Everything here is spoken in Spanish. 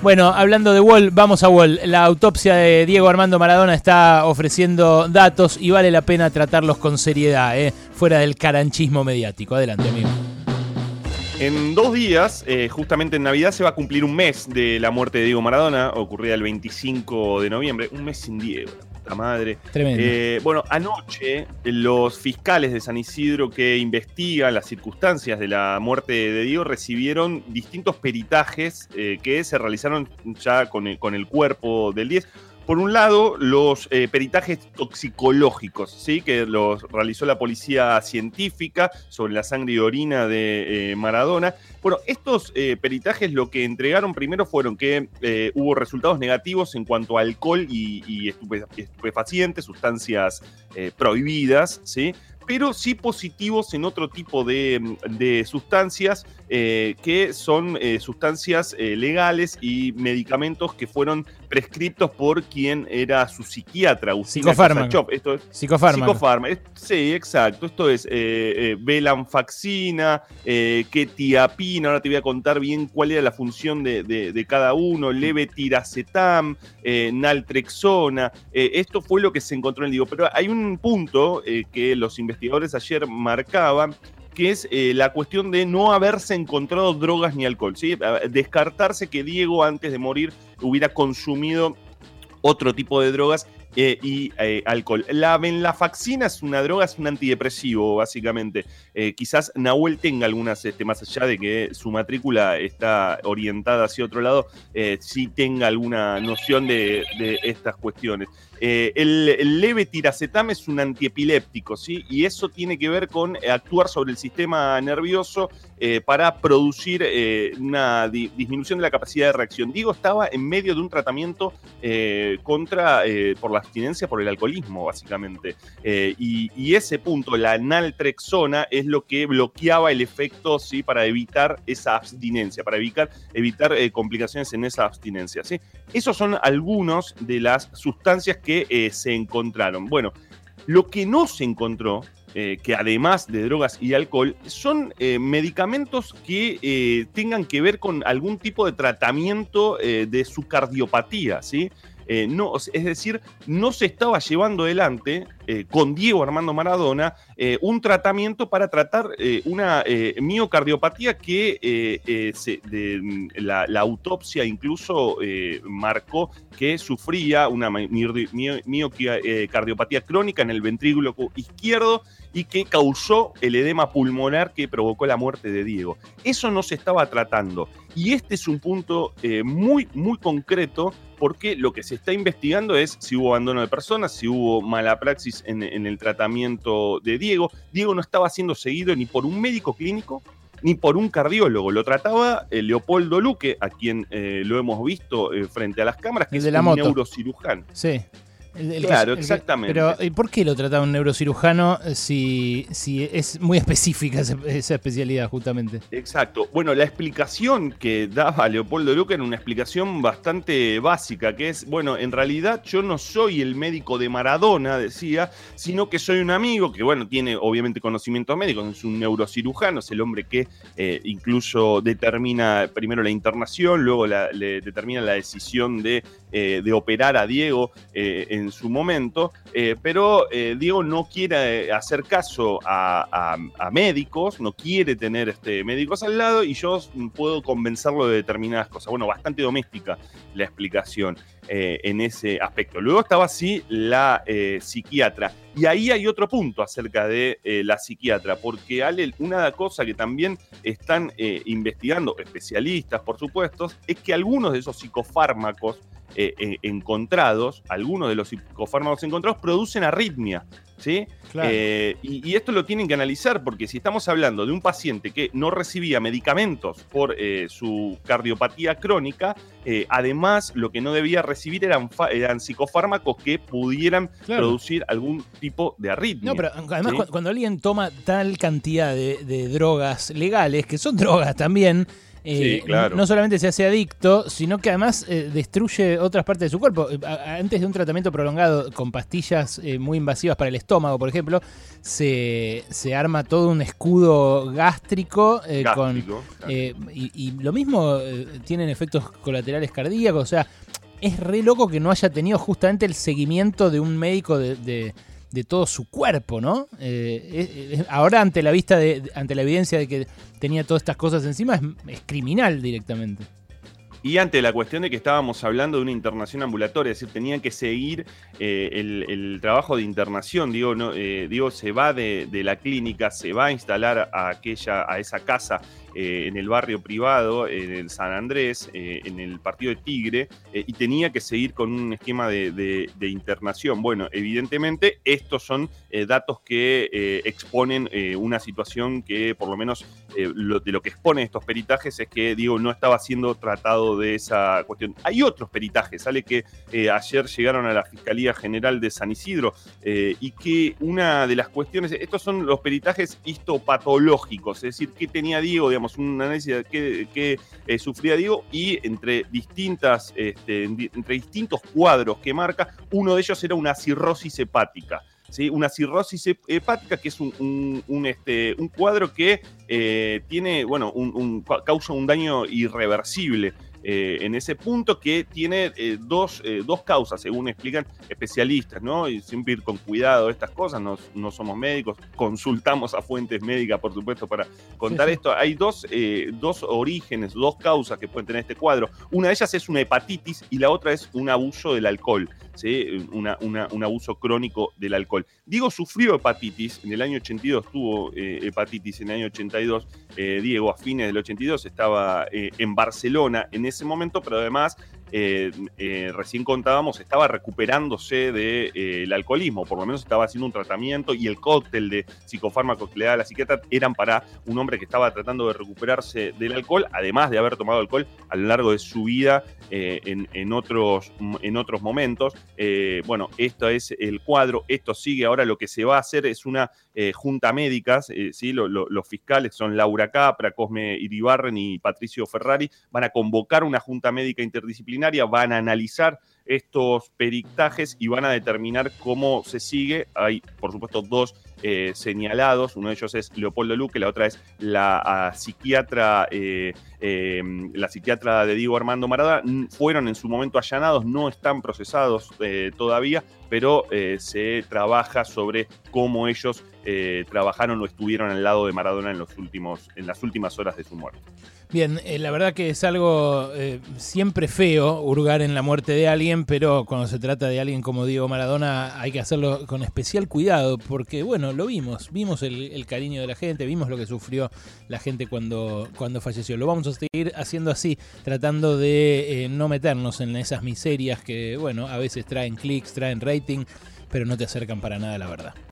Bueno, hablando de Wall, vamos a Wall. La autopsia de Diego Armando Maradona está ofreciendo datos y vale la pena tratarlos con seriedad, ¿eh? fuera del caranchismo mediático. Adelante, amigo. En dos días, eh, justamente en Navidad, se va a cumplir un mes de la muerte de Diego Maradona, ocurrida el 25 de noviembre. Un mes sin Diego, madre. Tremendo. Eh, bueno, anoche los fiscales de San Isidro que investigan las circunstancias de la muerte de Diego recibieron distintos peritajes eh, que se realizaron ya con el, con el cuerpo del 10. Por un lado, los eh, peritajes toxicológicos, ¿sí? que los realizó la policía científica sobre la sangre y orina de eh, Maradona. Bueno, estos eh, peritajes lo que entregaron primero fueron que hubo resultados negativos en cuanto a alcohol y, y estupe- estupefacientes, sustancias prohibidas, ¿sí? Pero sí positivos en otro tipo de, de sustancias eh, que son eh, sustancias eh, legales y medicamentos que fueron prescriptos por quien era su psiquiatra, Agustina Psicofármaco. Esto es Psicofármaco. Psicofarma, es- sí, exacto. Esto es velanfaxina, eh, ketiapina. Ahora te voy a contar bien cuál era la función de, de- de cada uno. Levetiracetam, naltrexona. Esto fue lo que se encontró en el Diego. Pero hay un punto que los investigadores ayer marcaban que es eh, la cuestión de no haberse encontrado drogas ni alcohol, ¿sí? Descartarse que Diego antes de morir hubiera consumido otro tipo de drogas eh, y eh, alcohol. La venlafaxina es una droga, es un antidepresivo, básicamente. Eh, quizás Nahuel tenga algunas, este, más allá de que su matrícula está orientada hacia otro lado, sí tenga alguna noción de, estas cuestiones. El, el levetiracetam es un antiepiléptico, ¿sí? Y eso tiene que ver con actuar sobre el sistema nervioso eh, para producir eh, una di- disminución de la capacidad de reacción. Diego estaba en medio de un tratamiento eh, contra, por la abstinencia, por el alcoholismo, básicamente. Y, y ese punto, la naltrexona, es lo que bloqueaba el efecto, ¿sí? Para evitar esa abstinencia, para evitar, evitar complicaciones en esa abstinencia, ¿sí? Esos son algunos de las sustancias que se encontraron. Bueno, lo que no se encontró, eh, que además de drogas y alcohol, son eh, medicamentos que eh, tengan que ver con algún tipo de tratamiento eh, de su cardiopatía, ¿sí? Eh, no, es decir, no se estaba llevando adelante eh, con Diego Armando Maradona eh, un tratamiento para tratar una miocardiopatía que mm, la, la autopsia incluso marcó que sufría una mi- mi- mi- miocardiopatía crónica en el ventrículo cu- izquierdo y que causó el edema pulmonar que provocó la muerte de Diego. Eso no se estaba tratando. Y este es un punto muy, muy concreto porque lo que se está investigando es si hubo abandono de personas, si hubo mala praxis en, en el tratamiento de Diego. Diego no estaba siendo seguido ni por un médico clínico ni por un cardiólogo. Lo trataba eh, Leopoldo Luque, a quien eh, lo hemos visto eh, frente a las cámaras, que El es de la un moto. neurocirujano. Sí. El- el que- Claro, el que- exactamente. pero, ¿y por qué lo trataba un neurocirujano si, si es muy específica esa, esa especialidad, justamente? Exacto. Bueno, la explicación que daba Leopoldo Luca era una explicación bastante básica, que es, bueno, en realidad yo no soy el médico de Maradona, decía, sino que soy un amigo que, bueno, tiene obviamente conocimientos médicos, es un neurocirujano, es el hombre que eh, incluso determina primero la internación, luego la- le determina la decisión de, eh, de operar a Diego eh, en su momento, eh, pero Diego no quiere hacer caso a, médicos, no quiere tener este, médicos al lado y yo puedo convencerlo de determinadas cosas. Bueno, bastante doméstica la explicación en ese aspecto. Luego estaba así la psiquiatra. Y ahí hay otro punto acerca de la psiquiatra, porque Ale, una cosa que también están investigando especialistas, por supuesto, es que algunos de esos psicofármacos eh, eh, encontrados, algunos de los psicofármacos encontrados producen arritmia. ¿Sí? Claro. Eh, y, y esto lo tienen que analizar porque si estamos hablando de un paciente que no recibía medicamentos por eh, su cardiopatía crónica, eh, además lo que no debía recibir eran, eran psicofármacos que pudieran Claro. producir algún tipo de arritmia. No, pero además cuando alguien toma tal cantidad de, de drogas legales, que son drogas también, eh, no solamente se hace adicto, sino que además eh, destruye otras partes de su cuerpo. Eh, antes de un tratamiento prolongado con pastillas muy invasivas para el estómago, por ejemplo, se, arma todo un escudo gástrico, con, y, lo mismo tienen efectos colaterales cardíacos, o sea, es re loco que no haya tenido justamente el seguimiento de un médico de de todo su cuerpo, ¿no? Eh, ahora ante la vista de, ante la evidencia de que tenía todas estas cosas encima, es, criminal directamente. Y ante la cuestión de que estábamos hablando de una internación ambulatoria, es decir, tenían que seguir eh, el, trabajo de internación, eh, digo se va de, de, la clínica, se va a instalar a aquella, a esa casa eh, en el barrio privado, en el San Andrés, eh, en el partido de Tigre, eh, y tenía que seguir con un esquema de, internación. Bueno, evidentemente estos son datos que exponen una situación que por lo menos de lo que exponen estos peritajes es que, digo, no estaba siendo tratado de esa cuestión. Hay otros peritajes, sale que ayer llegaron a la Fiscalía General de San Isidro y que una de las cuestiones, estos son los peritajes histopatológicos, es decir, qué tenía Diego, digamos, un análisis de qué, eh, sufría Diego y entre, distintas, este, entre distintos cuadros que marca, uno de ellos era una cirrosis hepática. ¿Sí? Una cirrosis hepática, que es un, este, un cuadro que eh, tiene, bueno, causa un daño irreversible eh, en ese punto que tiene eh, dos, eh, dos, causas, según explican especialistas, ¿no? Y siempre ir con cuidado estas cosas, no, no somos médicos, consultamos a fuentes médicas, por supuesto, para contar esto. Hay dos, dos orígenes, dos causas que pueden tener este cuadro. Una de ellas es una hepatitis y la otra es un abuso del alcohol. ¿sí? Una, un abuso crónico del alcohol. Diego sufrió hepatitis, en el año 82 tuvo hepatitis, en el año 82, Diego a fines del 82 estaba en Barcelona, en ese momento, pero además eh, eh, recién contábamos, estaba recuperándose del de, eh, alcoholismo, por lo menos estaba haciendo un tratamiento y el cóctel de psicofármacos que le da la psiquiatra eran para un hombre que estaba tratando de recuperarse del alcohol, además de haber tomado alcohol a lo largo de su vida en, otros, en otros momentos. bueno, esto es el cuadro, esto sigue, ahora lo que se va a hacer es una junta médica, ¿sí? los fiscales son Laura Capra, Cosme Iribarren y Patricio Ferrari, van a convocar una junta médica interdisciplinaria van a analizar estos peritajes y van a determinar cómo se sigue. Hay, por supuesto, dos eh, señalados. Uno de ellos es Leopoldo Luque, la otra es la ah, psiquiatra, eh, eh, la psiquiatra de Diego Armando Marada. Fueron en su momento allanados, no están procesados todavía, pero se trabaja sobre cómo ellos trabajaron o estuvieron al lado de Maradona en, los últimos, en las últimas horas de su muerte. Bien, eh, la verdad que es algo eh, siempre feo hurgar en la muerte de alguien, pero cuando se trata de alguien como Diego Maradona hay que hacerlo con especial cuidado, porque bueno, lo vimos, vimos el, cariño de la gente, vimos lo que sufrió la gente cuando, cuando falleció. Lo vamos a seguir haciendo así, tratando de eh, no meternos en esas miserias que, bueno, a veces traen clics, traen rating, pero no te acercan para nada a la verdad.